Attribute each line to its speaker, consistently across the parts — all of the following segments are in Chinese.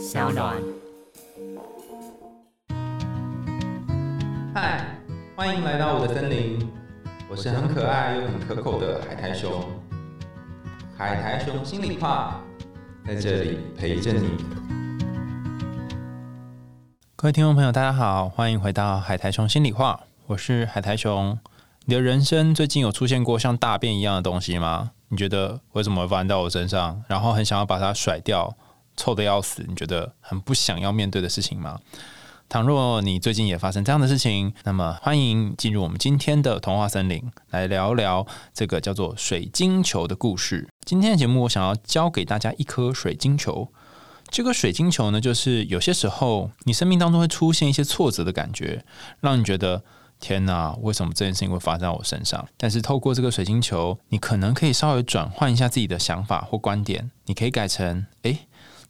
Speaker 1: 小暖。
Speaker 2: 嗨，欢迎来到我的森林，我是很可爱又很可口的海苔熊。海苔熊心里话，在这里陪着你。各位听众朋友，大家好，欢迎回到海苔熊心里话，我是海苔熊。你的人生最近有出现过像大便一样的东西吗？你觉得为什么会发生在我身上？然后很想要把它甩掉，臭的要死，你觉得很不想要面对的事情吗？倘若你最近也发生这样的事情，那么欢迎进入我们今天的童话森林，来聊聊这个叫做水晶球的故事。今天的节目，我想要教给大家一颗水晶球。这个水晶球呢，就是有些时候你生命当中会出现一些挫折的感觉，让你觉得天哪，为什么这件事情会发生在我身上？但是透过这个水晶球，你可能可以稍微转换一下自己的想法或观点，你可以改成：诶，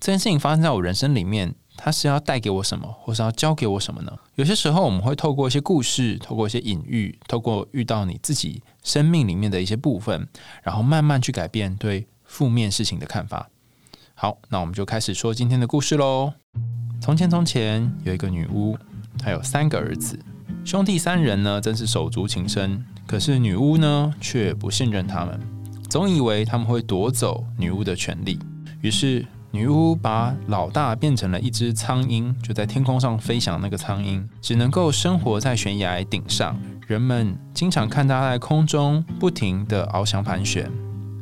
Speaker 2: 这件事情发生在我人生里面。它是要带给我什么，或是要教给我什么呢？有些时候我们会透过一些故事，透过一些隐喻，透过遇到你自己生命里面的一些部分，然后慢慢去改变对负面事情的看法。好，那我们就开始说今天的故事喽。从前，从前有一个女巫，她有三个儿子，兄弟三人呢，真是手足情深。可是女巫呢，却不信任他们，总以为他们会夺走女巫的权利，于是。女巫把老大变成了一只苍鹰，就在天空上飞翔。那个苍鹰只能够生活在悬崖顶上，人们经常看它在空中不停地翱翔盘旋。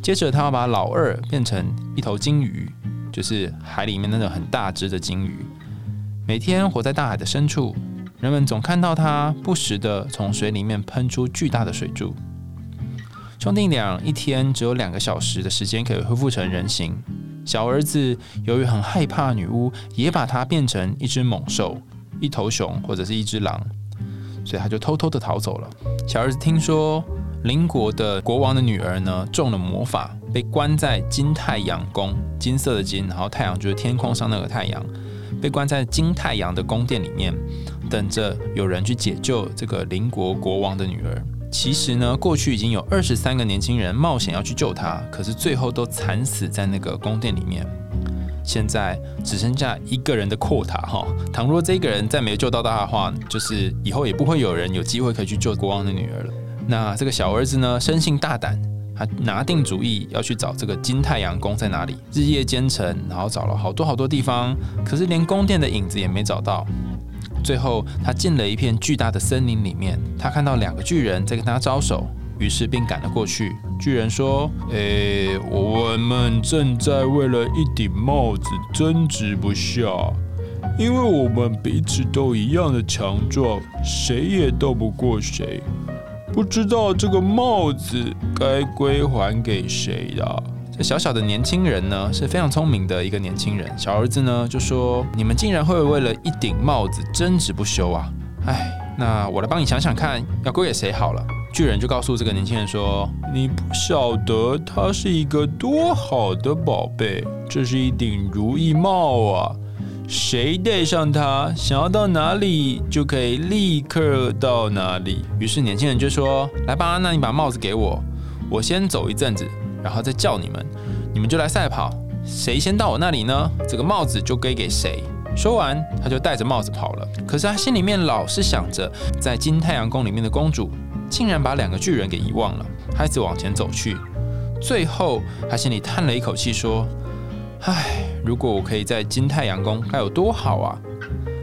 Speaker 2: 接着，他要把老二变成一头鲸鱼，就是海里面那种很大只的鲸鱼，每天活在大海的深处。人们总看到它不时地从水里面喷出巨大的水柱。兄弟俩一天只有两个小时的时间可以恢复成人形。小儿子由于很害怕女巫，也把它变成一只猛兽，一头熊或者是一只狼，所以他就偷偷的逃走了。小儿子听说邻国的国王的女儿呢中了魔法，被关在金太阳宫，金色的金，然后太阳就是天空上那个太阳，被关在金太阳的宫殿里面，等着有人去解救这个邻国国王的女儿。其实呢，过去已经有二十三个年轻人冒险要去救他，可是最后都惨死在那个宫殿里面。现在只剩下一个人的扩塔哈，倘若这个人再没救到他的话，就是以后也不会有人有机会可以去救国王的女儿了。那这个小儿子呢，生性大胆，他拿定主意要去找这个金太阳宫在哪里，日夜兼程，然后找了好多好多地方，可是连宫殿的影子也没找到。最后，他进了一片巨大的森林里面，他看到两个巨人在跟他招手，于是便赶了过去。巨人说：“诶，我们正在为了一顶帽子争执不下，因为我们彼此都一样的强壮，谁也斗不过谁。不知道这个帽子该归还给谁呀？”小小的年轻人呢是非常聪明的一个年轻人。小儿子呢就说：“你们竟然会为了一顶帽子争执不休啊！哎，那我来帮你想想看，要归给谁好了。”巨人就告诉这个年轻人说：“你不晓得它是一个多好的宝贝，这是一顶如意帽啊！谁戴上它，想要到哪里就可以立刻到哪里。”于是年轻人就说：“来吧，那你把帽子给我，我先走一阵子。”然后再叫你们，你们就来赛跑，谁先到我那里呢？这个帽子就归给谁。说完，他就戴着帽子跑了。可是他心里面老是想着，在金太阳宫里面的公主，竟然把两个巨人给遗忘了。他一直往前走去，最后他心里叹了一口气，说：“唉，如果我可以在金太阳宫，该有多好啊！”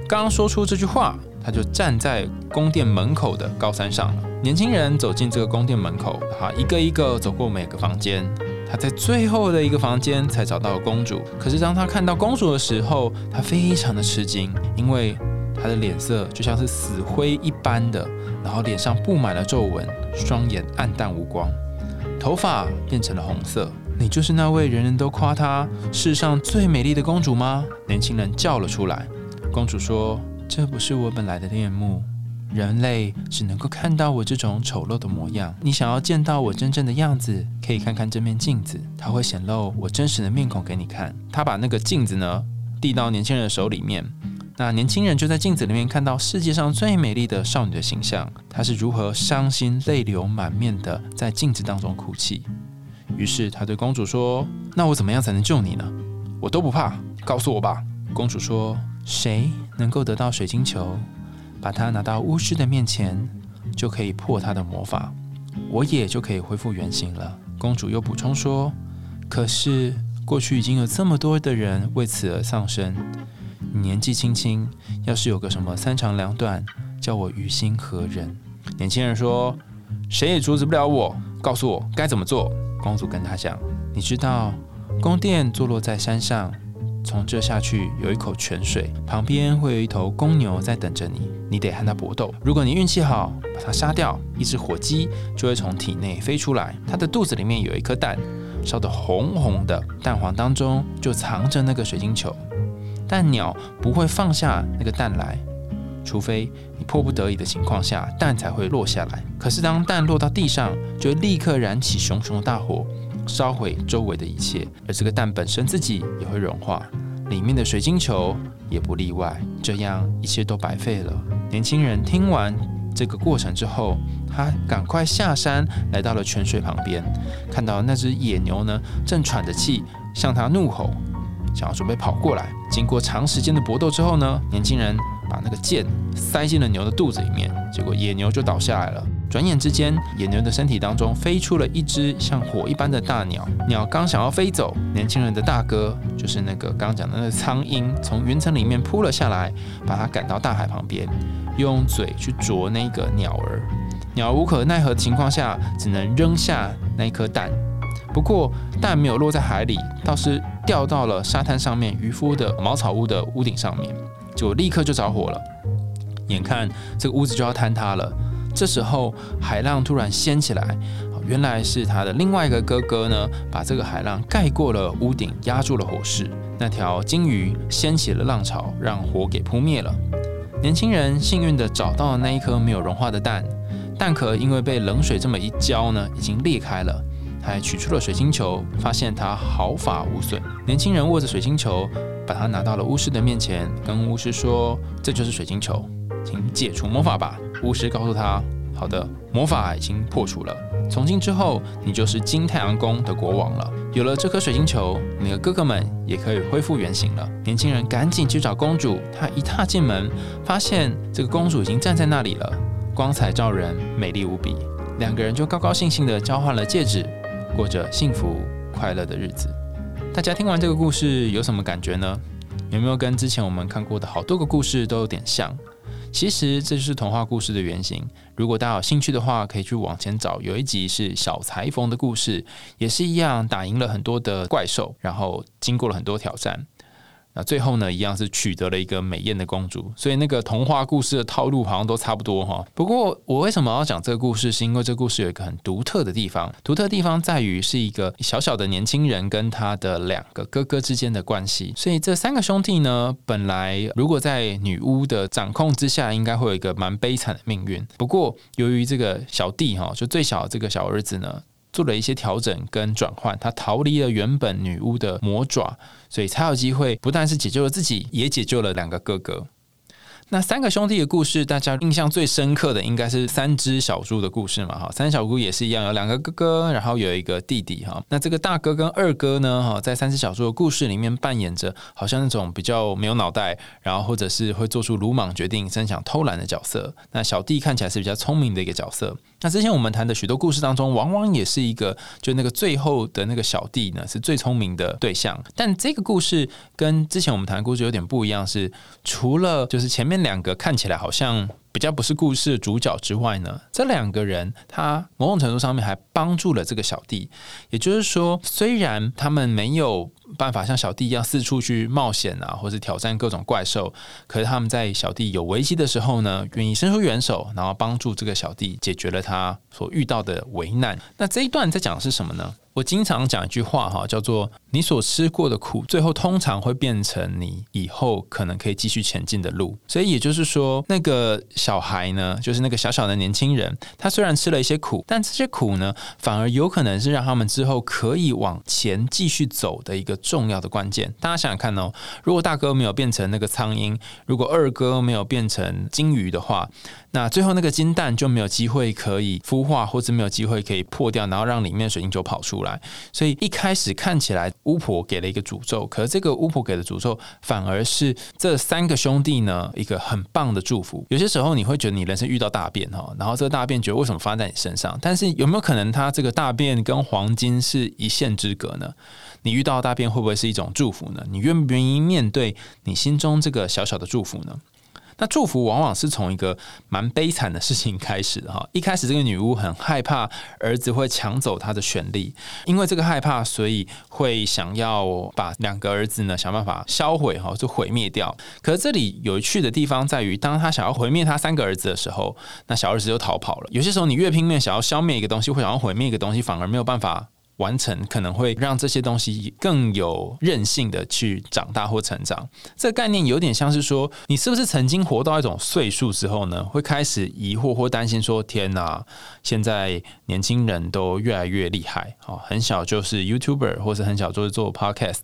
Speaker 2: 刚刚说出这句话，他就站在宫殿门口的高山上了。年轻人走进这个宫殿门口，哈，一个一个走过每个房间。他在最后的一个房间才找到公主。可是当他看到公主的时候，他非常的吃惊，因为她的脸色就像是死灰一般的，然后脸上布满了皱纹，双眼暗淡无光，头发变成了红色。你就是那位人人都夸她世上最美丽的公主吗？年轻人叫了出来。公主说：“这不是我本来的面目。”人类只能够看到我这种丑陋的模样。你想要见到我真正的样子，可以看看这面镜子，它会显露我真实的面孔给你看。他把那个镜子呢递到年轻人的手里面，那年轻人就在镜子里面看到世界上最美丽的少女的形象。她是如何伤心泪流满面的在镜子当中哭泣。于是他对公主说：“那我怎么样才能救你呢？我都不怕，告诉我吧。”公主说：“谁能够得到水晶球，把它拿到巫师的面前，就可以破他的魔法，我也就可以恢复原形了。”公主又补充说：“可是过去已经有这么多的人为此而丧生，你年纪轻轻，要是有个什么三长两短，叫我于心何忍？”年轻人说：“谁也阻止不了我，告诉我该怎么做。”公主跟他讲：“你知道，宫殿坐落在山上。”从这下去有一口泉水，旁边会有一头公牛在等着你，你得和它搏斗。如果你运气好，把它杀掉，一只火鸡就会从体内飞出来，它的肚子里面有一颗蛋，烧得红红的，蛋黄当中就藏着那个水晶球。但鸟不会放下那个蛋来，除非你迫不得已的情况下，蛋才会落下来。可是当蛋落到地上，就立刻燃起熊熊的大火。烧毁周围的一切，而这个蛋本身自己也会融化，里面的水晶球也不例外。这样一切都白费了。年轻人听完这个过程之后，他赶快下山，来到了泉水旁边，看到那只野牛呢，正喘着气向他怒吼，想要准备跑过来。经过长时间的搏斗之后呢，年轻人把那个剑塞进了牛的肚子里面，结果野牛就倒下来了。转眼之间，野牛的身体当中飞出了一只像火一般的大鸟。鸟刚想要飞走，年轻人的大哥就是那个刚讲的那个苍鹰，从云层里面扑了下来，把它赶到大海旁边，用嘴去啄那个鸟儿。鸟无可奈何的情况下，只能扔下那颗蛋。不过蛋没有落在海里，倒是掉到了沙滩上面渔夫的茅草屋的屋顶上面，就立刻就着火了。眼看这个屋子就要坍塌了。这时候，海浪突然掀起来，原来是他的另外一个哥哥呢，把这个海浪盖过了屋顶，压住了火势。那条金鱼掀起了浪潮，让火给扑灭了。年轻人幸运地找到了那一颗没有融化的蛋，蛋壳因为被冷水这么一浇呢，已经裂开了。他还取出了水晶球，发现它毫发无损。年轻人握着水晶球，把它拿到了巫师的面前，跟巫师说：“这就是水晶球。”请解除魔法吧。巫师告诉他：“好的，魔法已经破除了。从今之后，你就是金太阳宫的国王了。有了这颗水晶球，你的哥哥们也可以恢复原形了。”年轻人赶紧去找公主。他一踏进门，发现这个公主已经站在那里了，光彩照人，美丽无比。两个人就高高兴兴地交换了戒指，过着幸福快乐的日子。大家听完这个故事有什么感觉呢？有没有跟之前我们看过的好多个故事都有点像？其实这就是童话故事的原型。如果大家有兴趣的话，可以去往前找，有一集是小裁缝的故事，也是一样打赢了很多的怪兽，然后经过了很多挑战。那最后呢，一样是取得了一个美艳的公主，所以那个童话故事的套路好像都差不多哈。不过我为什么要讲这个故事，是因为这个故事有一个很独特的地方，独特地方在于是一个小小的年轻人跟他的两个哥哥之间的关系。所以这三个兄弟呢，本来如果在女巫的掌控之下，应该会有一个蛮悲惨的命运。不过由于这个小弟哈，就最小这个小儿子呢。做了一些调整跟转换，他逃离了原本女巫的魔爪，所以才有机会不但是解救了自己，也解救了两个哥哥。那三个兄弟的故事，大家印象最深刻的应该是三只小猪的故事嘛？哈，三只小猪也是一样，有两个哥哥，然后有一个弟弟哈。那这个大哥跟二哥呢？哈，在三只小猪的故事里面扮演着好像那种比较没有脑袋，然后或者是会做出鲁莽决定、真想偷懒的角色。那小弟看起来是比较聪明的一个角色。那之前我们谈的许多故事当中，往往也是一个就那个最后的那个小弟呢，是最聪明的对象。但这个故事跟之前我们谈的故事有点不一样，是除了就是前面。两个看起来好像比较不是故事的主角之外呢，这两个人他某种程度上面还帮助了这个小弟。也就是说，虽然他们没有办法像小弟一样四处去冒险啊，或是挑战各种怪兽，可是他们在小弟有危机的时候呢，愿意伸出援手，然后帮助这个小弟解决了他所遇到的危难。那这一段在讲的是什么呢？我经常讲一句话哈，叫做“你所吃过的苦，最后通常会变成你以后可能可以继续前进的路”。所以也就是说，那个小孩呢，就是那个小小的年轻人，他虽然吃了一些苦，但这些苦呢，反而有可能是让他们之后可以往前继续走的一个重要的关键。大家想想看哦，如果大哥没有变成那个苍蝇，如果二哥没有变成金鱼的话，那最后那个金蛋就没有机会可以孵化，或者没有机会可以破掉，然后让里面水晶球跑出来。所以一开始看起来巫婆给了一个诅咒，可是这个巫婆给的诅咒反而是这三个兄弟呢一个很棒的祝福。有些时候你会觉得你人生遇到大变哈，然后这个大变觉得为什么发生在你身上？但是有没有可能它这个大变跟黄金是一线之隔呢？你遇到大变会不会是一种祝福呢？你愿不愿意面对你心中这个小小的祝福呢？那祝福往往是从一个蛮悲惨的事情开始的哈。一开始这个女巫很害怕儿子会抢走她的权利，因为这个害怕，所以会想要把两个儿子呢想办法销毁哈，就毁灭掉。可是这里有趣的地方在于，当他想要毁灭他三个儿子的时候，那小儿子就逃跑了。有些时候，你越拼命想要消灭一个东西，或想要毁灭一个东西，反而没有办法。完成可能会让这些东西更有韧性的去长大或成长。这个概念有点像是说，你是不是曾经活到一种岁数之后呢，会开始疑惑或担心说：“天哪，现在年轻人都越来越厉害 哦，很小就是 YouTuber，或者很小就是做 Podcast，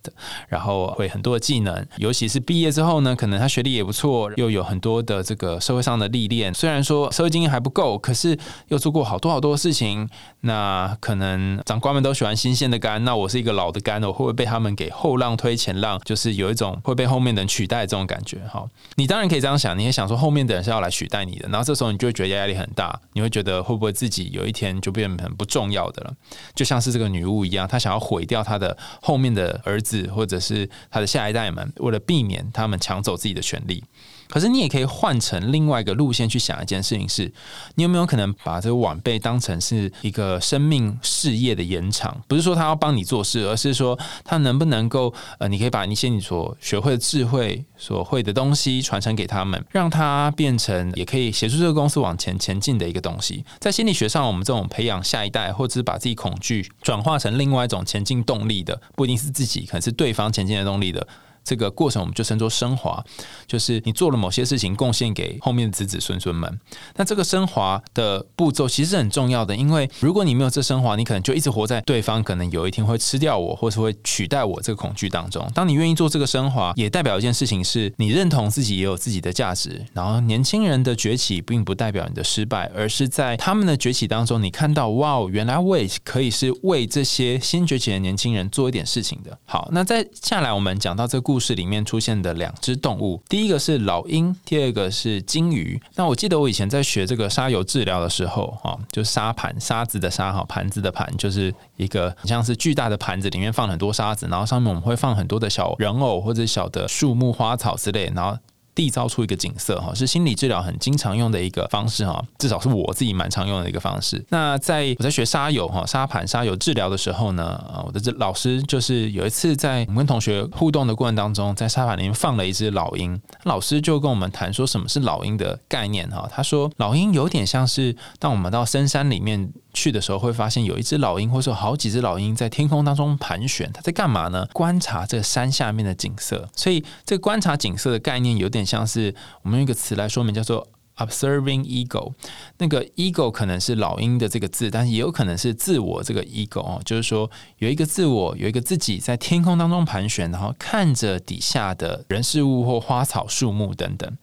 Speaker 2: 然后会很多的技能。尤其是毕业之后呢，可能他学历也不错，又有很多的这个社会上的历练。虽然说社会经验还不够，可是又做过好多好多事情。那可能长官们都。喜欢新鲜的肝，那我是一个老的肝，我会不会被他们给后浪推前浪？就是有一种会被后面的人取代这种感觉。哈，你当然可以这样想，你也想说后面的人是要来取代你的，然后这时候你就会觉得压力很大，你会觉得会不会自己有一天就变很不重要的了？就像是这个女巫一样，她想要毁掉她的后面的儿子或者是她的下一代们，为了避免他们抢走自己的权利。可是你也可以换成另外一个路线去想一件事情，是你有没有可能把这个晚辈当成是一个生命事业的延长？不是说他要帮你做事，而是说他能不能够呃，你可以把一些你所学会的智慧、所会的东西传承给他们，让他变成也可以协助这个公司往前前进的一个东西。在心理学上，我们这种培养下一代，或者是把自己恐惧转化成另外一种前进动力的，不一定是自己，可能是对方前进的动力的。这个过程我们就称作升华，就是你做了某些事情，贡献给后面的子子孙孙们。那这个升华的步骤其实是很重要的，因为如果你没有这升华，你可能就一直活在对方可能有一天会吃掉我，或是会取代我这个恐惧当中。当你愿意做这个升华，也代表一件事情是你认同自己也有自己的价值。然后年轻人的崛起并不代表你的失败，而是在他们的崛起当中，你看到哇，原来我也可以是为这些新崛起的年轻人做一点事情的。好，那再下来我们讲到这个。故事里面出现的两只动物，第一个是老鹰，第二个是金鱼。那我记得我以前在学这个沙油治疗的时候，哈，就沙盘沙子的沙，哈，盘子的盘，就是一个很像是巨大的盘子，里面放很多沙子，然后上面我们会放很多的小人偶或者小的树木、花草之类，然后。缔造出一个景色哈，是心理治疗很经常用的一个方式哈，至少是我自己蛮常用的一个方式。那在我在学沙友哈沙盘沙友治疗的时候呢，啊我的这老师就是有一次在我们跟同学互动的过程当中，在沙盘里面放了一只老鹰，老师就跟我们谈说什么是老鹰的概念哈。他说老鹰有点像是当我们到深山里面。去的时候会发现有一只老鹰，或者说好几只老鹰在天空当中盘旋，它在干嘛呢？观察这山下面的景色。所以这个观察景色的概念有点像是我们用一个词来说明，叫做 observing ego。那个 ego 可能是老鹰的这个字，但是也有可能是自我这个 ego 哦，就是说有一个自我，有一个自己在天空当中盘旋，然后看着底下的人事物或花草树木等等。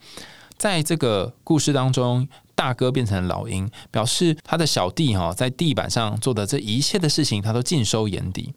Speaker 2: 在这个故事当中。大哥变成老鹰，表示他的小弟哈在地板上做的这一切的事情，他都尽收眼底。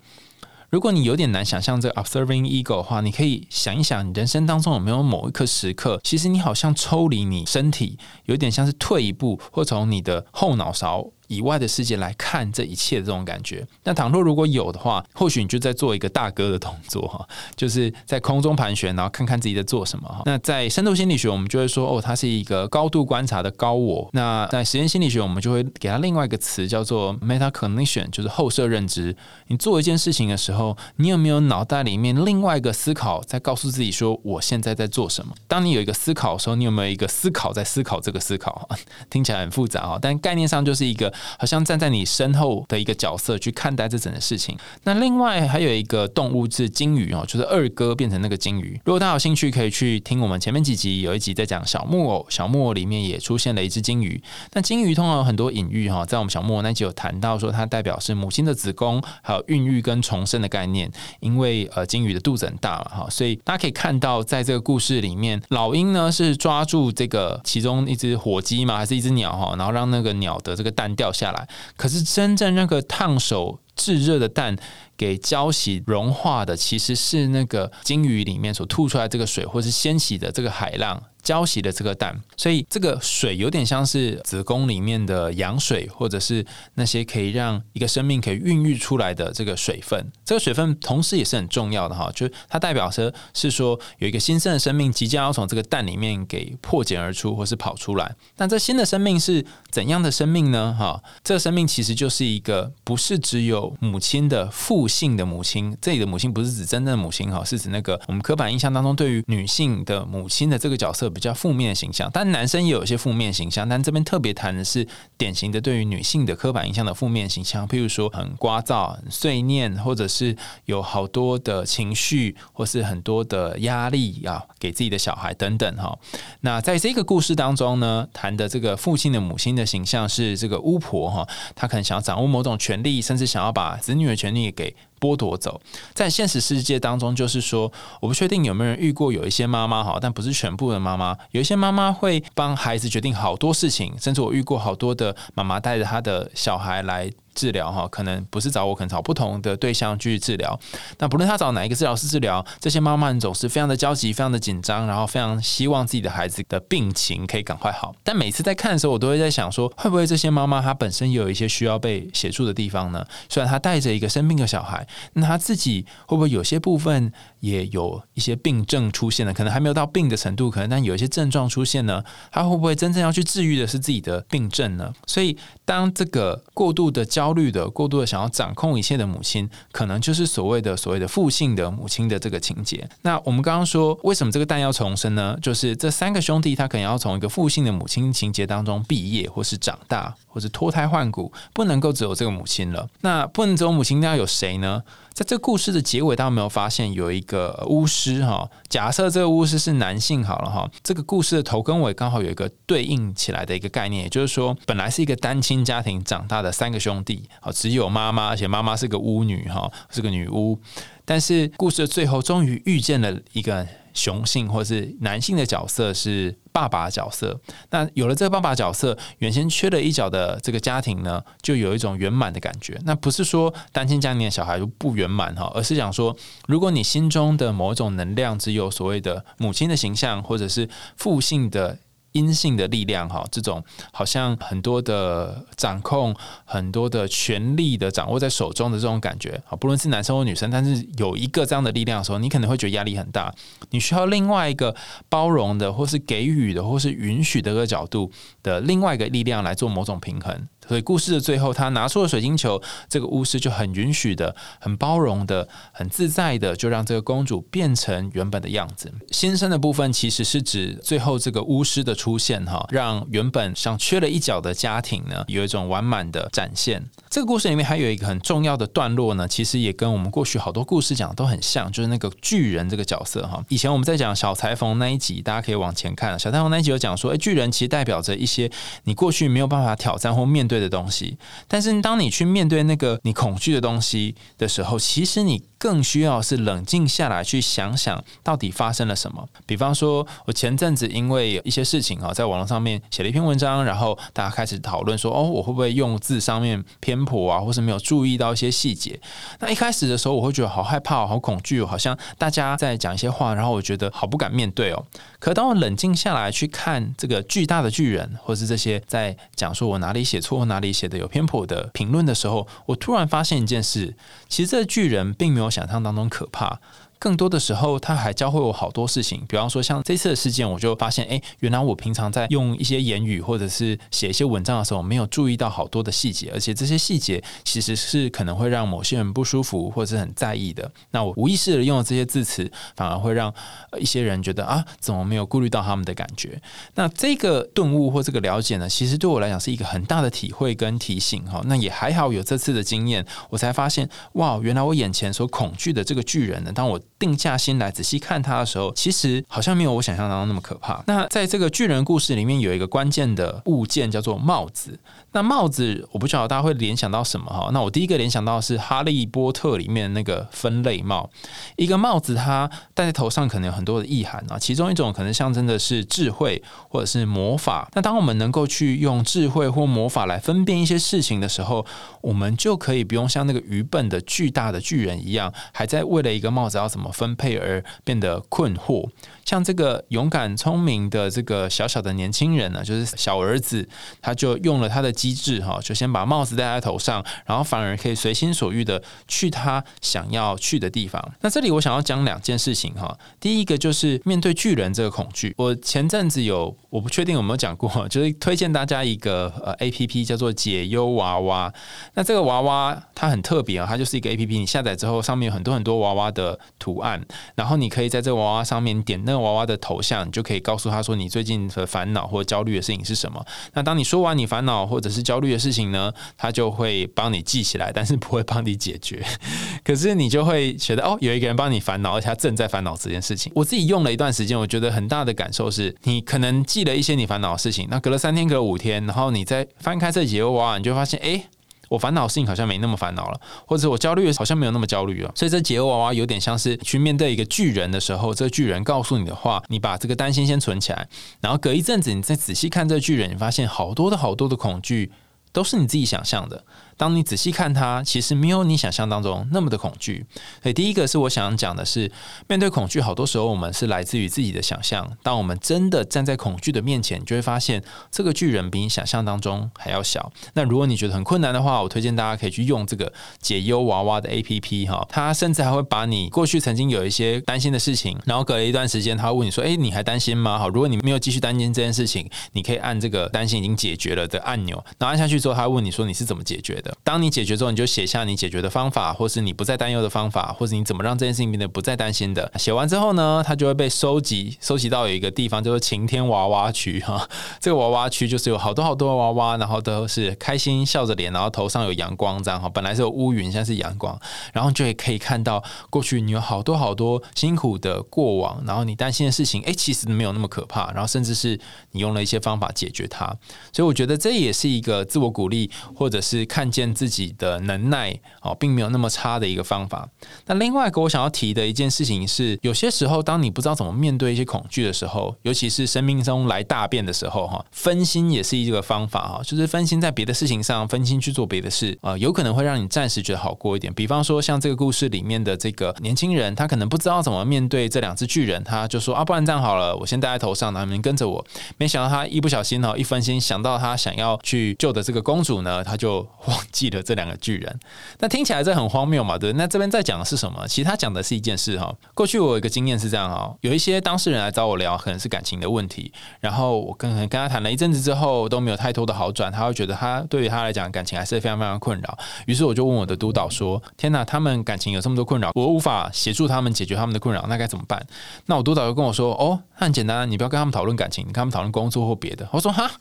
Speaker 2: 如果你有点难想象这个 observing eagle 的话，你可以想一想，你人生当中有没有某一刻时刻，其实你好像抽离你身体，有点像是退一步，或从你的后脑勺。以外的世界来看这一切的这种感觉，那倘若如果有的话，或许你就在做一个大哥的动作哈，就是在空中盘旋，然后看看自己在做什么哈。那在深度心理学，我们就会说哦，它是一个高度观察的高我。那在实验心理学，我们就会给它另外一个词叫做 metacognition，就是后设认知。你做一件事情的时候，你有没有脑袋里面另外一个思考在告诉自己说我现在在做什么？当你有一个思考的时候，你有没有一个思考在思考这个思考？听起来很复杂啊，但概念上就是一个。好像站在你身后的一个角色去看待这整个事情。那另外还有一个动物是金鱼哦，就是二哥变成那个金鱼。如果大家有兴趣，可以去听我们前面几集，有一集在讲小木偶，小木偶里面也出现了一只金鱼。那金鱼通常有很多隐喻哈，在我们小木偶那集有谈到说，它代表是母亲的子宫，还有孕育跟重生的概念。因为呃，金鱼的肚子很大了哈，所以大家可以看到，在这个故事里面，老鹰呢是抓住这个其中一只火鸡嘛，还是一只鸟哈，然后让那个鸟的这个蛋掉下来。可是真正那个烫手。炙热的蛋给浇洗融化的，其实是那个金鱼里面所吐出来这个水，或是掀起的这个海浪。浇洗的这个蛋，所以这个水有点像是子宫里面的羊水，或者是那些可以让一个生命可以孕育出来的这个水分。这个水分同时也是很重要的哈，就是它代表着是说有一个新生的生命即将要从这个蛋里面给破茧而出，或是跑出来。那这新的生命是怎样的生命呢？哈，这个生命其实就是一个不是只有母亲的父性的母亲，这里的母亲不是指真正的母亲哈，是指那个我们刻板印象当中对于女性的母亲的这个角色。比较负面的形象，但男生也有一些负面形象。但这边特别谈的是典型的对于女性的刻板印象的负面形象，譬如说很聒噪、很碎念，或者是有好多的情绪，或是很多的压力啊，给自己的小孩等等哈。那在这个故事当中呢，谈的这个父亲的母亲的形象是这个巫婆哈，她可能想要掌握某种权利，甚至想要把子女的权利给。剥夺走，在现实世界当中，就是说，我不确定有没有人遇过有一些妈妈哈，但不是全部的妈妈，有一些妈妈会帮孩子决定好多事情，甚至我遇过好多的妈妈带着她的小孩来。治疗哈，可能不是找我，可能找不同的对象去治疗。那不论他找哪一个治疗师治疗，这些妈妈总是非常的焦急，非常的紧张，然后非常希望自己的孩子的病情可以赶快好。但每次在看的时候，我都会在想说，会不会这些妈妈她本身也有一些需要被协助的地方呢？虽然她带着一个生病的小孩，那他自己会不会有些部分也有一些病症出现了？可能还没有到病的程度，可能但有一些症状出现呢？他会不会真正要去治愈的是自己的病症呢？所以当这个过度的焦焦虑的、过度的想要掌控一切的母亲，可能就是所谓的所谓的父性的母亲的这个情节。那我们刚刚说，为什么这个蛋要重生呢？就是这三个兄弟，他可能要从一个父性的母亲情节当中毕业，或是长大，或是脱胎换骨，不能够只有这个母亲了。那不能只有母亲，那要有谁呢？在这故事的结尾，大家没有发现有一个巫师哈？假设这个巫师是男性好了哈，这个故事的头跟尾刚好有一个对应起来的一个概念，也就是说，本来是一个单亲家庭长大的三个兄弟，好，只有妈妈，而且妈妈是个巫女哈，是个女巫，但是故事的最后终于遇见了一个。雄性或是男性的角色是爸爸角色，那有了这个爸爸角色，原先缺了一角的这个家庭呢，就有一种圆满的感觉。那不是说单亲家庭的小孩就不圆满哈，而是讲说，如果你心中的某一种能量只有所谓的母亲的形象，或者是父性的。阴性的力量，哈，这种好像很多的掌控，很多的权力的掌握在手中的这种感觉，啊，不论是男生或女生，但是有一个这样的力量的时候，你可能会觉得压力很大。你需要另外一个包容的，或是给予的，或是允许的一个角度的另外一个力量来做某种平衡。所以故事的最后，他拿出了水晶球，这个巫师就很允许的、很包容的、很自在的，就让这个公主变成原本的样子。新生的部分其实是指最后这个巫师的出现，哈，让原本像缺了一角的家庭呢，有一种完满的展现。这个故事里面还有一个很重要的段落呢，其实也跟我们过去好多故事讲的都很像，就是那个巨人这个角色，哈。以前我们在讲小裁缝那一集，大家可以往前看，小裁缝那一集有讲说，哎，巨人其实代表着一些你过去没有办法挑战或面对。的东西，但是当你去面对那个你恐惧的东西的时候，其实你更需要是冷静下来去想想到底发生了什么。比方说，我前阵子因为一些事情啊，在网络上面写了一篇文章，然后大家开始讨论说，哦，我会不会用字上面偏颇啊，或是没有注意到一些细节？那一开始的时候，我会觉得好害怕、好恐惧，好像大家在讲一些话，然后我觉得好不敢面对哦。可当我冷静下来去看这个巨大的巨人，或是这些在讲说我哪里写错。哪里写的有偏颇的评论的时候，我突然发现一件事：其实这巨人并没有想象当中可怕。更多的时候，他还教会我好多事情。比方说，像这次的事件，我就发现，哎，原来我平常在用一些言语或者是写一些文章的时候，没有注意到好多的细节，而且这些细节其实是可能会让某些人不舒服或者是很在意的。那我无意识的用了这些字词，反而会让一些人觉得啊，怎么没有顾虑到他们的感觉？那这个顿悟或这个了解呢，其实对我来讲是一个很大的体会跟提醒哈。那也还好有这次的经验，我才发现哇，原来我眼前所恐惧的这个巨人呢，当我定下心来仔细看它的时候，其实好像没有我想象当中那么可怕。那在这个巨人故事里面，有一个关键的物件叫做帽子。那帽子，我不晓得大家会联想到什么哈？那我第一个联想到是《哈利波特》里面那个分类帽，一个帽子它戴在头上可能有很多的意涵啊，其中一种可能象征的是智慧或者是魔法。那当我们能够去用智慧或魔法来分辨一些事情的时候，我们就可以不用像那个愚笨的巨大的巨人一样，还在为了一个帽子要怎么分配而变得困惑。像这个勇敢聪明的这个小小的年轻人呢，就是小儿子，他就用了他的机智哈，就先把帽子戴在头上，然后反而可以随心所欲的去他想要去的地方。那这里我想要讲两件事情哈，第一个就是面对巨人这个恐惧，我前阵子有我不确定有没有讲过，就是推荐大家一个呃 A P P 叫做解忧娃娃。那这个娃娃它很特别啊，它就是一个 A P P，你下载之后上面有很多很多娃娃的图案，然后你可以在这个娃娃上面点那个。娃娃的头像，你就可以告诉他说你最近的烦恼或焦虑的事情是什么。那当你说完你烦恼或者是焦虑的事情呢，他就会帮你记起来，但是不会帮你解决。可是你就会觉得哦，有一个人帮你烦恼，而且他正在烦恼这件事情。我自己用了一段时间，我觉得很大的感受是，你可能记了一些你烦恼的事情，那隔了三天，隔了五天，然后你再翻开这几个娃，你就发现，哎。我烦恼事情好像没那么烦恼了，或者我焦虑好像没有那么焦虑了。所以这解忧娃娃有点像是去面对一个巨人的时候，这个巨人告诉你的话，你把这个担心先存起来，然后隔一阵子你再仔细看这个巨人，你发现好多的好多的恐惧都是你自己想象的。当你仔细看它，其实没有你想象当中那么的恐惧。所以第一个是我想讲的是，面对恐惧，好多时候我们是来自于自己的想象。当我们真的站在恐惧的面前，你就会发现这个巨人比你想象当中还要小。那如果你觉得很困难的话，我推荐大家可以去用这个解忧娃娃的 A P P 哈。它甚至还会把你过去曾经有一些担心的事情，然后隔了一段时间，他会问你说：“哎，你还担心吗？”好，如果你没有继续担心这件事情，你可以按这个担心已经解决了的按钮，然后按下去之后，他会问你说：“你是怎么解决的？”当你解决之后，你就写下你解决的方法，或是你不再担忧的方法，或是你怎么让这件事情变得不再担心的。写完之后呢，它就会被收集，收集到有一个地方，叫做晴天娃娃区 哈。这个娃娃区就是有好多好多的娃娃，然后都是开心笑着脸，然后头上有阳光这样哈。本来是有乌云，现在是阳光，然后就会可以看到过去你有好多好多辛苦的过往，然后你担心的事情，哎，其实没有那么可怕，然后甚至是你用了一些方法解决它。所以我觉得这也是一个自我鼓励，或者是看见。自己的能耐哦，并没有那么差的一个方法。那另外一个我想要提的一件事情是，有些时候当你不知道怎么面对一些恐惧的时候，尤其是生命中来大变的时候，哈，分心也是一个方法哈，就是分心在别的事情上，分心去做别的事啊，有可能会让你暂时觉得好过一点。比方说，像这个故事里面的这个年轻人，他可能不知道怎么面对这两只巨人，他就说啊，不然这样好了，我先戴在头上，你们跟着我。没想到他一不小心哈，一分心想到他想要去救的这个公主呢，他就记了这两个巨人，那听起来这很荒谬嘛？对，那这边在讲的是什么？其实他讲的是一件事哈。过去我有一个经验是这样哈，有一些当事人来找我聊，可能是感情的问题，然后我跟跟他谈了一阵子之后都没有太多的好转，他会觉得他对于他来讲感情还是非常非常困扰。于是我就问我的督导说：“天哪，他们感情有这么多困扰，我无法协助他们解决他们的困扰，那该怎么办？”那我督导就跟我说：“哦，那很简单，你不要跟他们讨论感情，你跟他们讨论工作或别的。”我说：“哈。”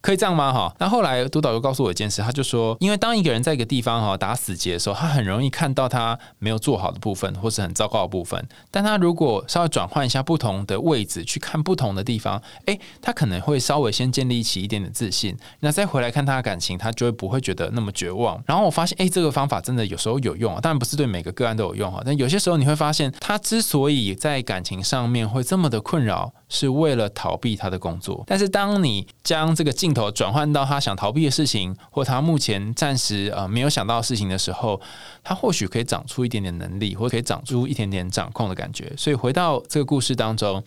Speaker 2: 可以这样吗？哈，那后来督导又告诉我一件事，他就说，因为当一个人在一个地方哈打死结的时候，他很容易看到他没有做好的部分，或是很糟糕的部分。但他如果稍微转换一下不同的位置去看不同的地方，诶，他可能会稍微先建立起一点点自信，那再回来看他的感情，他就会不会觉得那么绝望。然后我发现，诶，这个方法真的有时候有用啊，当然不是对每个个案都有用哈，但有些时候你会发现，他之所以在感情上面会这么的困扰。是为了逃避他的工作，但是当你将这个镜头转换到他想逃避的事情，或他目前暂时呃没有想到事情的时候，他或许可以长出一点点能力，或可以长出一点点掌控的感觉。所以回到这个故事当中，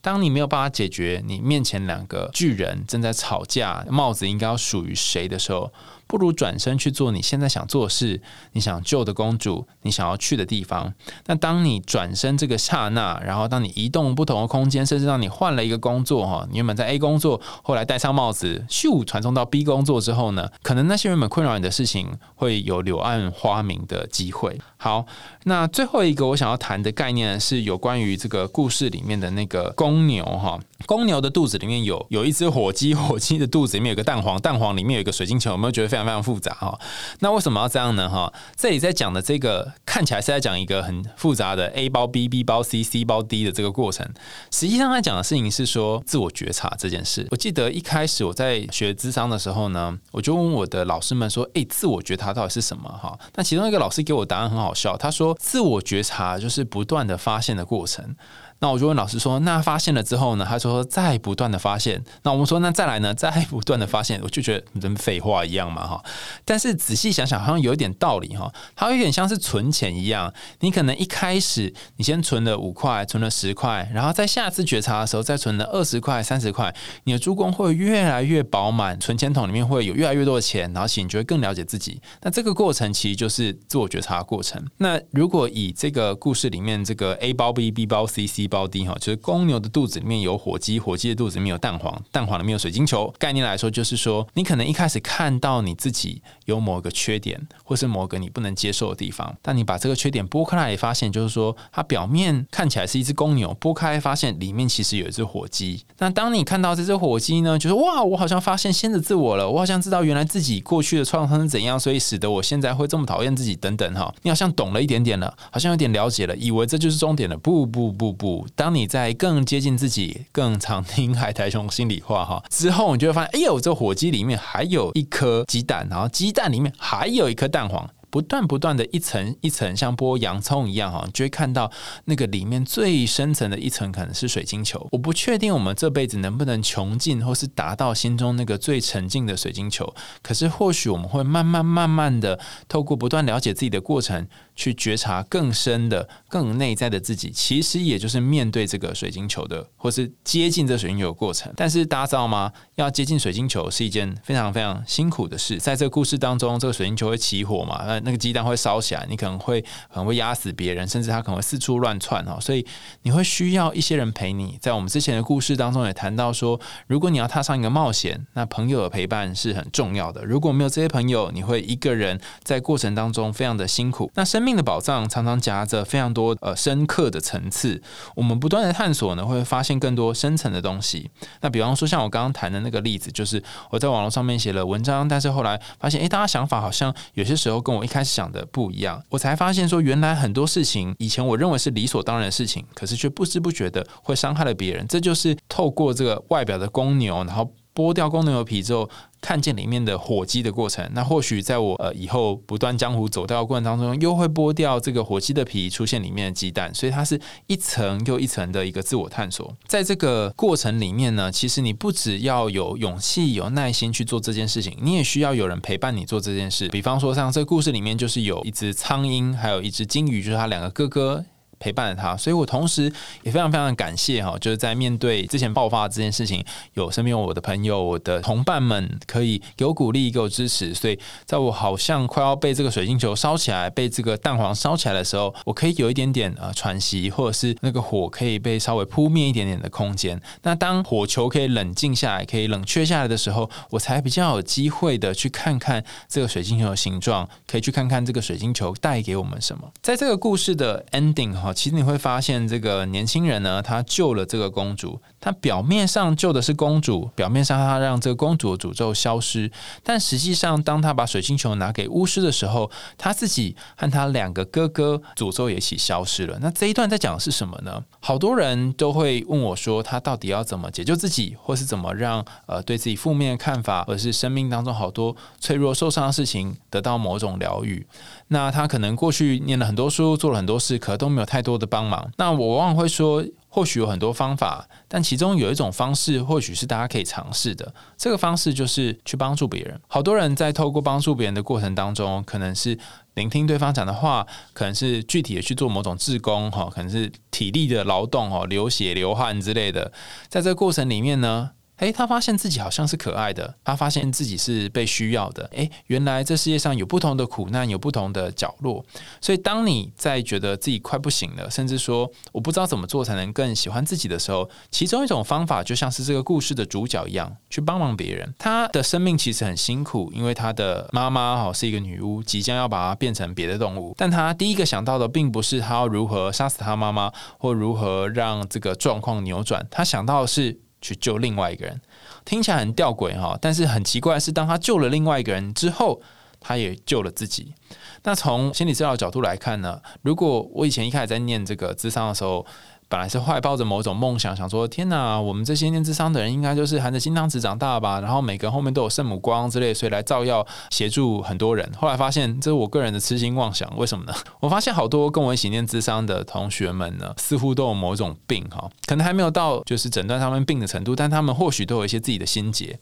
Speaker 2: 当你没有办法解决你面前两个巨人正在吵架，帽子应该要属于谁的时候。不如转身去做你现在想做的事，你想救的公主，你想要去的地方。那当你转身这个刹那，然后当你移动不同的空间，甚至让你换了一个工作哈，你原本在 A 工作，后来戴上帽子，咻传送到 B 工作之后呢，可能那些原本困扰你的事情会有柳暗花明的机会。好，那最后一个我想要谈的概念是有关于这个故事里面的那个公牛哈。公牛的肚子里面有有一只火鸡，火鸡的肚子里面有个蛋黄，蛋黄里面有一个水晶球，有没有觉得非常非常复杂哈？那为什么要这样呢？哈，这里在讲的这个看起来是在讲一个很复杂的 A 包 B，B 包 C，C 包 D 的这个过程，实际上在讲的事情是说自我觉察这件事。我记得一开始我在学智商的时候呢，我就问我的老师们说：“诶，自我觉察到底是什么？”哈，那其中一个老师给我答案很好笑，他说：“自我觉察就是不断的发现的过程。”那我就问老师说：“那发现了之后呢？”他说：“再不断的发现。”那我们说：“那再来呢？再不断的发现。”我就觉得跟废话一样嘛，哈。但是仔细想想，好像有一点道理哈。它有点像是存钱一样，你可能一开始你先存了五块，存了十块，然后在下次觉察的时候再存了二十块、三十块，你的珠光会越来越饱满，存钱筒里面会有越来越多的钱，然后其实你就会更了解自己。那这个过程其实就是自我觉察的过程。那如果以这个故事里面这个 A 包 B、B 包 C、C 包 D 哈，就是公牛的肚子里面有火鸡，火鸡的肚子里面有蛋黄，蛋黄里面有水晶球。概念来说，就是说你可能一开始看到你自己有某个缺点，或是某个你不能接受的地方，但你把这个缺点剥开来，发现就是说它表面看起来是一只公牛，剥开发现里面其实有一只火鸡。那当你看到这只火鸡呢，就是哇，我好像发现新的自我了，我好像知道原来自己过去的创伤是怎样，所以使得我现在会这么讨厌自己等等哈。你好像懂了一点点了，好像有点了解了，以为这就是终点了。不不不不，当你在更接近自己、更常听海苔熊心里话哈之后，你就会发现，哎呦，这火鸡里面还有一颗鸡蛋，然后鸡蛋里面还有一颗蛋黄。不断不断的一层一层像剥洋葱一样哈，就会看到那个里面最深层的一层可能是水晶球。我不确定我们这辈子能不能穷尽或是达到心中那个最沉静的水晶球，可是或许我们会慢慢慢慢的透过不断了解自己的过程，去觉察更深的、更内在的自己。其实也就是面对这个水晶球的，或是接近这水晶球的过程。但是大家知道吗？要接近水晶球是一件非常非常辛苦的事。在这个故事当中，这个水晶球会起火嘛？那那个鸡蛋会烧起来，你可能会可能会压死别人，甚至它可能会四处乱窜哦。所以你会需要一些人陪你。在我们之前的故事当中也谈到说，如果你要踏上一个冒险，那朋友的陪伴是很重要的。如果没有这些朋友，你会一个人在过程当中非常的辛苦。那生命的宝藏常常夹着非常多呃深刻的层次，我们不断的探索呢，会发现更多深层的东西。那比方说像我刚刚谈的那个例子，就是我在网络上面写了文章，但是后来发现，诶，大家想法好像有些时候跟我一开始想。的不一样，我才发现说，原来很多事情以前我认为是理所当然的事情，可是却不知不觉的会伤害了别人。这就是透过这个外表的公牛，然后剥掉公牛的皮之后。看见里面的火鸡的过程，那或许在我呃以后不断江湖走掉的过程当中，又会剥掉这个火鸡的皮，出现里面的鸡蛋，所以它是一层又一层的一个自我探索。在这个过程里面呢，其实你不只要有勇气、有耐心去做这件事情，你也需要有人陪伴你做这件事。比方说，像这个故事里面，就是有一只苍蝇，还有一只金鱼，就是他两个哥哥。陪伴了他，所以我同时也非常非常感谢哈，就是在面对之前爆发这件事情，有身边我的朋友、我的同伴们可以给我鼓励、给我支持，所以在我好像快要被这个水晶球烧起来、被这个蛋黄烧起来的时候，我可以有一点点呃喘息，或者是那个火可以被稍微扑灭一点点的空间。那当火球可以冷静下来、可以冷却下来的时候，我才比较有机会的去看看这个水晶球的形状，可以去看看这个水晶球带给我们什么。在这个故事的 ending 哈。其实你会发现，这个年轻人呢，他救了这个公主。他表面上救的是公主，表面上他让这个公主的诅咒消失，但实际上，当他把水晶球拿给巫师的时候，他自己和他两个哥哥诅咒也一起消失了。那这一段在讲的是什么呢？好多人都会问我说，他到底要怎么解救自己，或是怎么让呃对自己负面的看法，或者是生命当中好多脆弱受伤的事情得到某种疗愈？那他可能过去念了很多书，做了很多事，可都没有太多的帮忙。那我往往会说。或许有很多方法，但其中有一种方式，或许是大家可以尝试的。这个方式就是去帮助别人。好多人在透过帮助别人的过程当中，可能是聆听对方讲的话，可能是具体的去做某种志工，哈，可能是体力的劳动，哈，流血流汗之类的。在这个过程里面呢，诶，他发现自己好像是可爱的，他发现自己是被需要的。诶，原来这世界上有不同的苦难，有不同的角落。所以，当你在觉得自己快不行了，甚至说我不知道怎么做才能更喜欢自己的时候，其中一种方法就像是这个故事的主角一样，去帮忙别人。他的生命其实很辛苦，因为他的妈妈哈是一个女巫，即将要把他变成别的动物。但他第一个想到的，并不是他要如何杀死他妈妈，或如何让这个状况扭转。他想到的是。去救另外一个人，听起来很吊诡哈，但是很奇怪是，当他救了另外一个人之后，他也救了自己。那从心理治疗角度来看呢，如果我以前一开始在念这个智商的时候。本来是怀抱着某种梦想，想说天哪，我们这些念智商的人应该就是含着金汤匙长大吧，然后每个人后面都有圣母光之类，所以来照耀协助很多人。后来发现这是我个人的痴心妄想，为什么呢？我发现好多跟我一起念智商的同学们呢，似乎都有某种病哈，可能还没有到就是诊断他们病的程度，但他们或许都有一些自己的心结。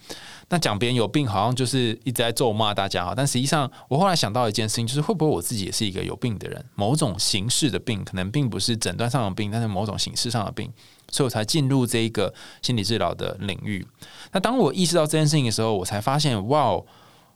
Speaker 2: 那讲别人有病，好像就是一直在咒骂大家哈。但实际上，我后来想到一件事情，就是会不会我自己也是一个有病的人？某种形式的病，可能并不是诊断上的病，但是某种形式上的病，所以我才进入这一个心理治疗的领域。那当我意识到这件事情的时候，我才发现，哇，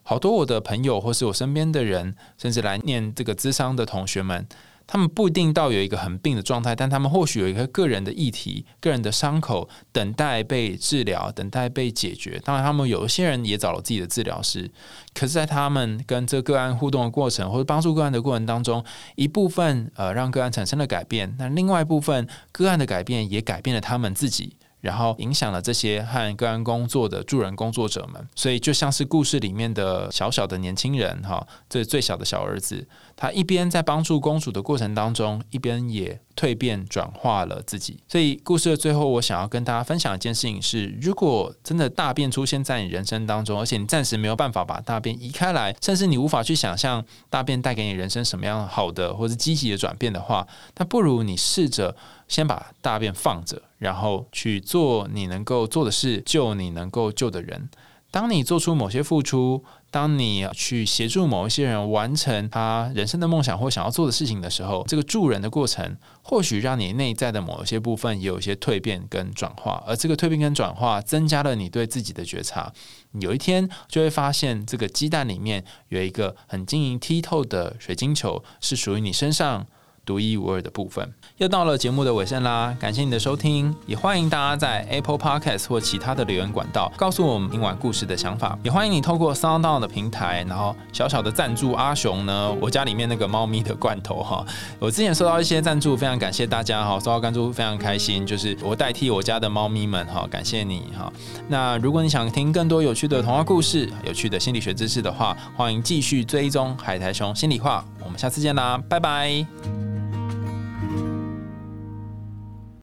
Speaker 2: 好多我的朋友或是我身边的人，甚至来念这个智商的同学们。他们不一定到有一个很病的状态，但他们或许有一个个人的议题、个人的伤口，等待被治疗，等待被解决。当然，他们有一些人也找了自己的治疗师，可是，在他们跟这个案互动的过程，或者帮助个案的过程当中，一部分呃让个案产生了改变，那另外一部分个案的改变也改变了他们自己。然后影响了这些和个案工作的助人工作者们，所以就像是故事里面的小小的年轻人哈，这最小的小儿子，他一边在帮助公主的过程当中，一边也。蜕变转化了自己，所以故事的最后，我想要跟大家分享一件事情是：如果真的大便出现在你人生当中，而且你暂时没有办法把大便移开来，甚至你无法去想象大便带给你人生什么样好的或者积极的转变的话，那不如你试着先把大便放着，然后去做你能够做的事，救你能够救的人。当你做出某些付出。当你去协助某一些人完成他人生的梦想或想要做的事情的时候，这个助人的过程或许让你内在的某一些部分也有一些蜕变跟转化，而这个蜕变跟转化增加了你对自己的觉察。有一天就会发现，这个鸡蛋里面有一个很晶莹剔透的水晶球，是属于你身上。独一无二的部分，又到了节目的尾声啦！感谢你的收听，也欢迎大家在 Apple Podcast 或其他的留言管道告诉我们听完故事的想法，也欢迎你透过 SoundOn 的平台，然后小小的赞助阿雄呢，我家里面那个猫咪的罐头哈，我之前收到一些赞助，非常感谢大家哈，收到赞助非常开心，就是我代替我家的猫咪们哈，感谢你哈。那如果你想听更多有趣的童话故事、有趣的心理学知识的话，欢迎继续追踪海苔熊心里话，我们下次见啦，拜拜。